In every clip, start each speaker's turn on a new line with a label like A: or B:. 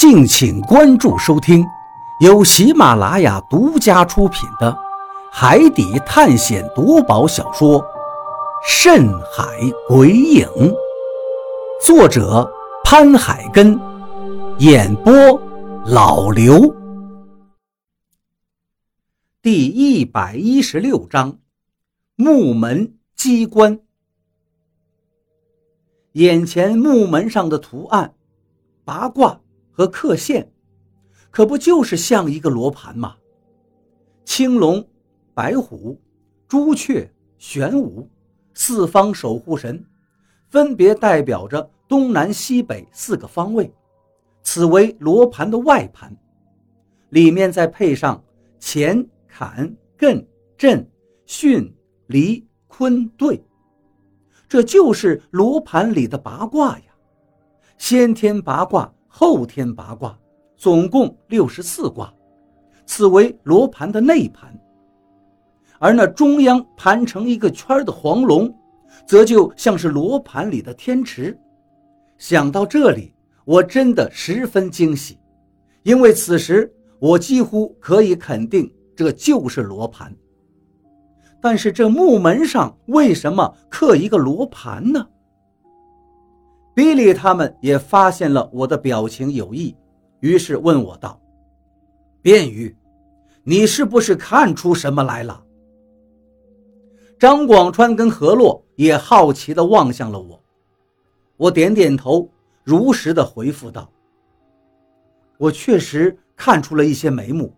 A: 敬请关注收听，由喜马拉雅独家出品的《海底探险夺宝小说》《深海鬼影》，作者潘海根，演播老刘。第一百一十六章：木门机关。眼前木门上的图案，八卦。和刻线，可不就是像一个罗盘吗？青龙、白虎、朱雀、玄武四方守护神，分别代表着东南西北四个方位。此为罗盘的外盘，里面再配上乾、坎、艮、震、巽、离、坤、兑，这就是罗盘里的八卦呀！先天八卦。后天八卦总共六十四卦，此为罗盘的内盘。而那中央盘成一个圈的黄龙，则就像是罗盘里的天池。想到这里，我真的十分惊喜，因为此时我几乎可以肯定这就是罗盘。但是这木门上为什么刻一个罗盘呢？比利他们也发现了我的表情有异，于是问我道：“卞宇，你是不是看出什么来了？”张广川跟何洛也好奇地望向了我，我点点头，如实的回复道：“我确实看出了一些眉目，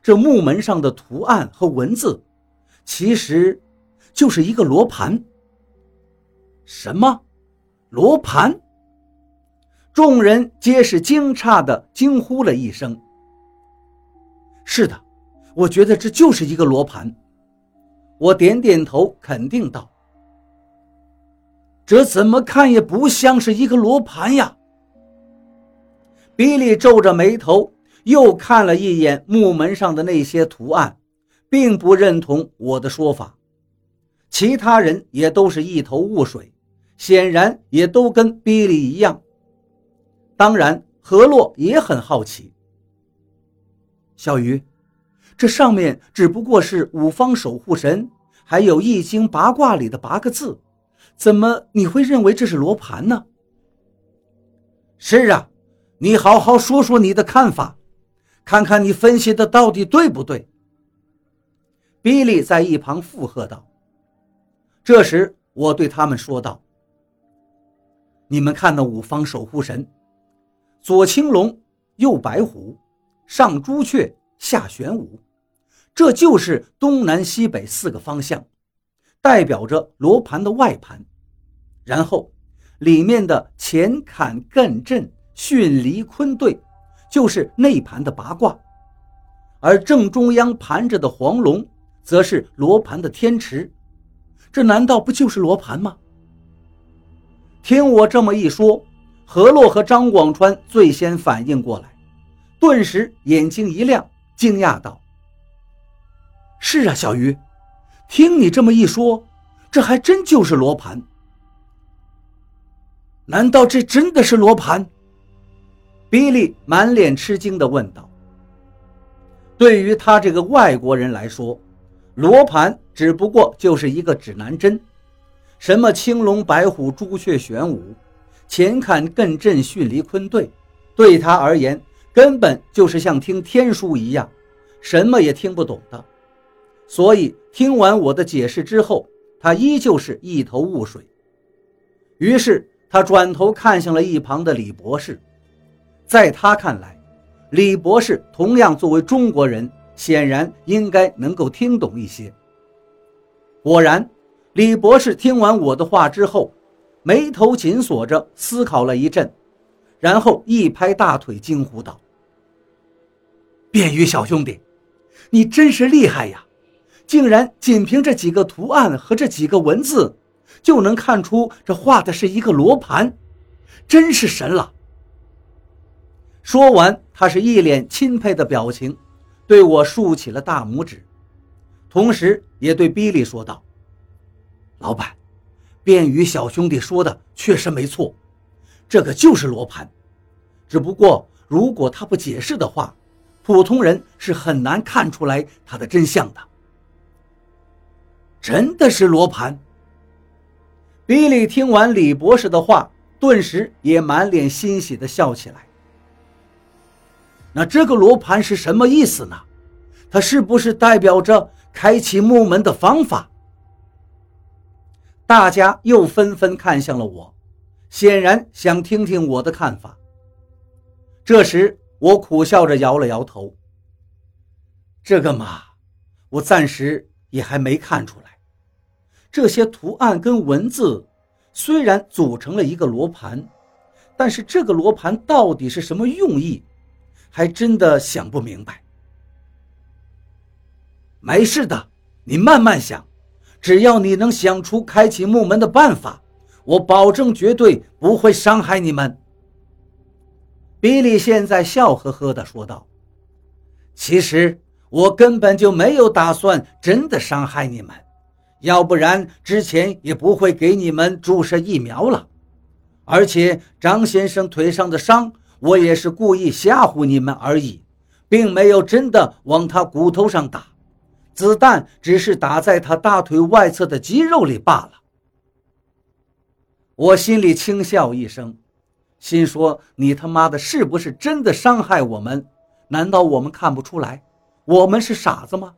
A: 这木门上的图案和文字，其实就是一个罗盘。”什么？罗盘，众人皆是惊诧的惊呼了一声。是的，我觉得这就是一个罗盘。我点点头，肯定道：“这怎么看也不像是一个罗盘呀。”比利皱着眉头，又看了一眼木门上的那些图案，并不认同我的说法。其他人也都是一头雾水。显然也都跟比利一样。当然，何洛也很好奇。小鱼，这上面只不过是五方守护神，还有易经八卦里的八个字，怎么你会认为这是罗盘呢？是啊，你好好说说你的看法，看看你分析的到底对不对。比利在一旁附和道。这时，我对他们说道。你们看那五方守护神，左青龙，右白虎，上朱雀，下玄武，这就是东南西北四个方向，代表着罗盘的外盘。然后，里面的乾坎艮震巽离坤兑，就是内盘的八卦。而正中央盘着的黄龙，则是罗盘的天池。这难道不就是罗盘吗？听我这么一说，何洛和张广川最先反应过来，顿时眼睛一亮，惊讶道：“是啊，小鱼，听你这么一说，这还真就是罗盘。难道这真的是罗盘？”比利满脸吃惊地问道。对于他这个外国人来说，罗盘只不过就是一个指南针。什么青龙白虎朱雀玄武，乾坎艮震巽离坤兑，对他而言根本就是像听天书一样，什么也听不懂的。所以听完我的解释之后，他依旧是一头雾水。于是他转头看向了一旁的李博士，在他看来，李博士同样作为中国人，显然应该能够听懂一些。果然。李博士听完我的话之后，眉头紧锁着，思考了一阵，然后一拍大腿，惊呼道：“便于小兄弟，你真是厉害呀！竟然仅凭这几个图案和这几个文字，就能看出这画的是一个罗盘，真是神了！”说完，他是一脸钦佩的表情，对我竖起了大拇指，同时也对比利说道。老板，便于小兄弟说的确实没错，这个就是罗盘。只不过，如果他不解释的话，普通人是很难看出来他的真相的。真的是罗盘。比利听完李博士的话，顿时也满脸欣喜的笑起来。那这个罗盘是什么意思呢？它是不是代表着开启木门的方法？大家又纷纷看向了我，显然想听听我的看法。这时，我苦笑着摇了摇头：“这个嘛，我暂时也还没看出来。这些图案跟文字虽然组成了一个罗盘，但是这个罗盘到底是什么用意，还真的想不明白。”没事的，你慢慢想。只要你能想出开启木门的办法，我保证绝对不会伤害你们。比利现在笑呵呵地说道：“其实我根本就没有打算真的伤害你们，要不然之前也不会给你们注射疫苗了。而且张先生腿上的伤，我也是故意吓唬你们而已，并没有真的往他骨头上打。”子弹只是打在他大腿外侧的肌肉里罢了。我心里轻笑一声，心说：“你他妈的是不是真的伤害我们？难道我们看不出来？我们是傻子吗？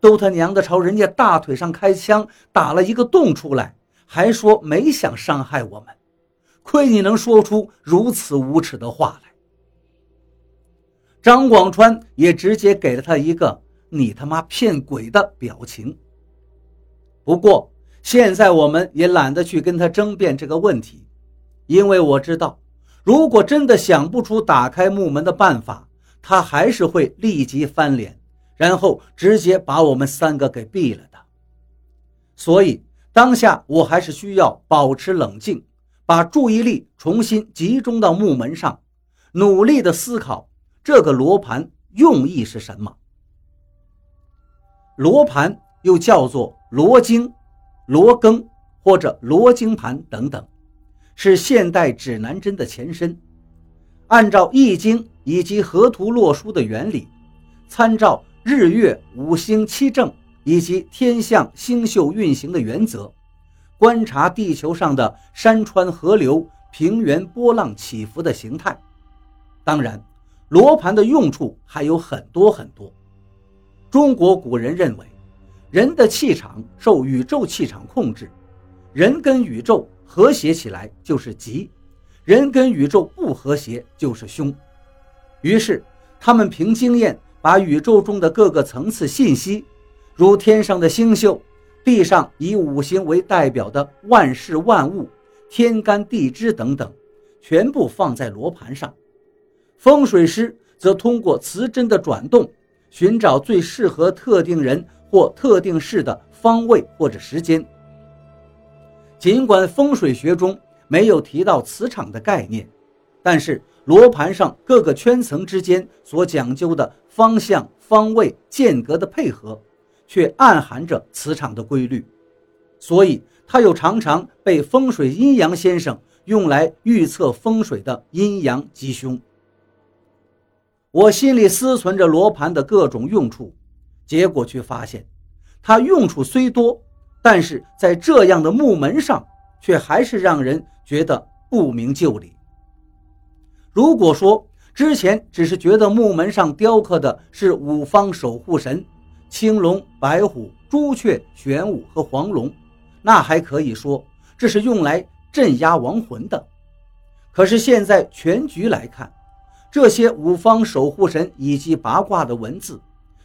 A: 都他娘的朝人家大腿上开枪，打了一个洞出来，还说没想伤害我们？亏你能说出如此无耻的话来！”张广川也直接给了他一个。你他妈骗鬼的表情。不过现在我们也懒得去跟他争辩这个问题，因为我知道，如果真的想不出打开木门的办法，他还是会立即翻脸，然后直接把我们三个给毙了的。所以当下我还是需要保持冷静，把注意力重新集中到木门上，努力的思考这个罗盘用意是什么。罗盘又叫做罗经、罗庚或者罗经盘等等，是现代指南针的前身。按照《易经》以及河图洛书的原理，参照日月五星七正以及天象星宿运行的原则，观察地球上的山川河流、平原波浪起伏的形态。当然，罗盘的用处还有很多很多。中国古人认为，人的气场受宇宙气场控制，人跟宇宙和谐起来就是吉，人跟宇宙不和谐就是凶。于是，他们凭经验把宇宙中的各个层次信息，如天上的星宿，地上以五行为代表的万事万物、天干地支等等，全部放在罗盘上。风水师则通过磁针的转动。寻找最适合特定人或特定事的方位或者时间。尽管风水学中没有提到磁场的概念，但是罗盘上各个圈层之间所讲究的方向、方位、间隔的配合，却暗含着磁场的规律，所以它又常常被风水阴阳先生用来预测风水的阴阳吉凶。我心里思忖着罗盘的各种用处，结果却发现，它用处虽多，但是在这样的木门上，却还是让人觉得不明就里。如果说之前只是觉得木门上雕刻的是五方守护神，青龙、白虎、朱雀、玄武和黄龙，那还可以说这是用来镇压亡魂的。可是现在全局来看，这些五方守护神以及八卦的文字，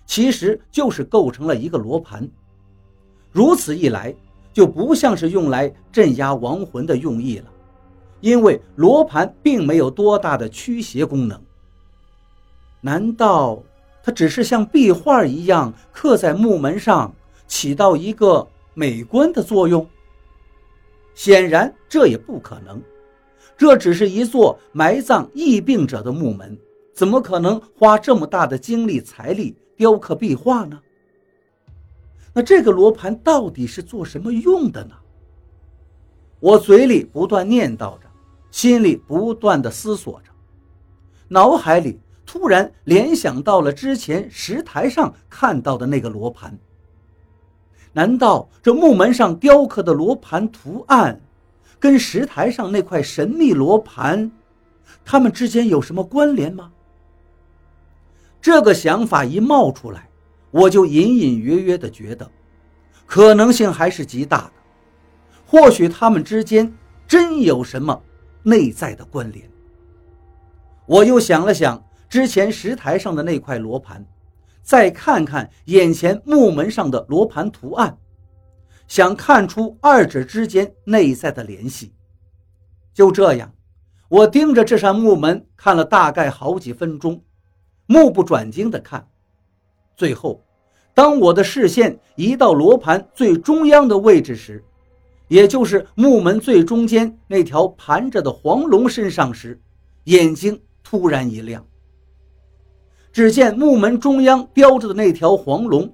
A: 其实就是构成了一个罗盘。如此一来，就不像是用来镇压亡魂的用意了，因为罗盘并没有多大的驱邪功能。难道它只是像壁画一样刻在木门上，起到一个美观的作用？显然，这也不可能。这只是一座埋葬疫病者的墓门，怎么可能花这么大的精力财力雕刻壁画呢？那这个罗盘到底是做什么用的呢？我嘴里不断念叨着，心里不断的思索着。脑海里突然联想到了之前石台上看到的那个罗盘。难道这木门上雕刻的罗盘图案，跟石台上那块神秘罗盘，他们之间有什么关联吗？这个想法一冒出来，我就隐隐约约的觉得，可能性还是极大的。或许他们之间真有什么内在的关联。我又想了想之前石台上的那块罗盘。再看看眼前木门上的罗盘图案，想看出二者之间内在的联系。就这样，我盯着这扇木门看了大概好几分钟，目不转睛地看。最后，当我的视线移到罗盘最中央的位置时，也就是木门最中间那条盘着的黄龙身上时，眼睛突然一亮。只见木门中央雕着的那条黄龙，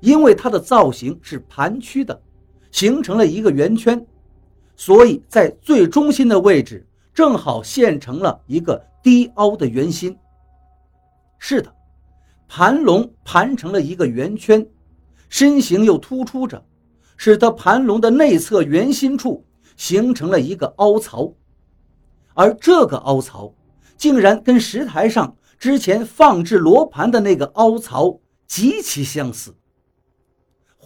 A: 因为它的造型是盘曲的，形成了一个圆圈，所以在最中心的位置正好现成了一个低凹的圆心。是的，盘龙盘成了一个圆圈，身形又突出着，使得盘龙的内侧圆心处形成了一个凹槽，而这个凹槽竟然跟石台上。之前放置罗盘的那个凹槽极其相似。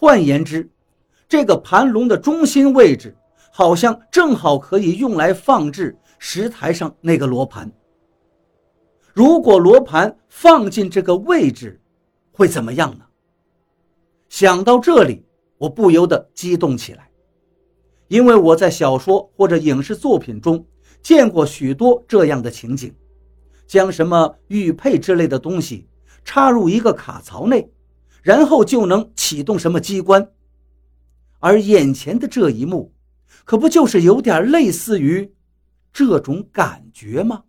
A: 换言之，这个盘龙的中心位置好像正好可以用来放置石台上那个罗盘。如果罗盘放进这个位置，会怎么样呢？想到这里，我不由得激动起来，因为我在小说或者影视作品中见过许多这样的情景。将什么玉佩之类的东西插入一个卡槽内，然后就能启动什么机关。而眼前的这一幕，可不就是有点类似于这种感觉吗？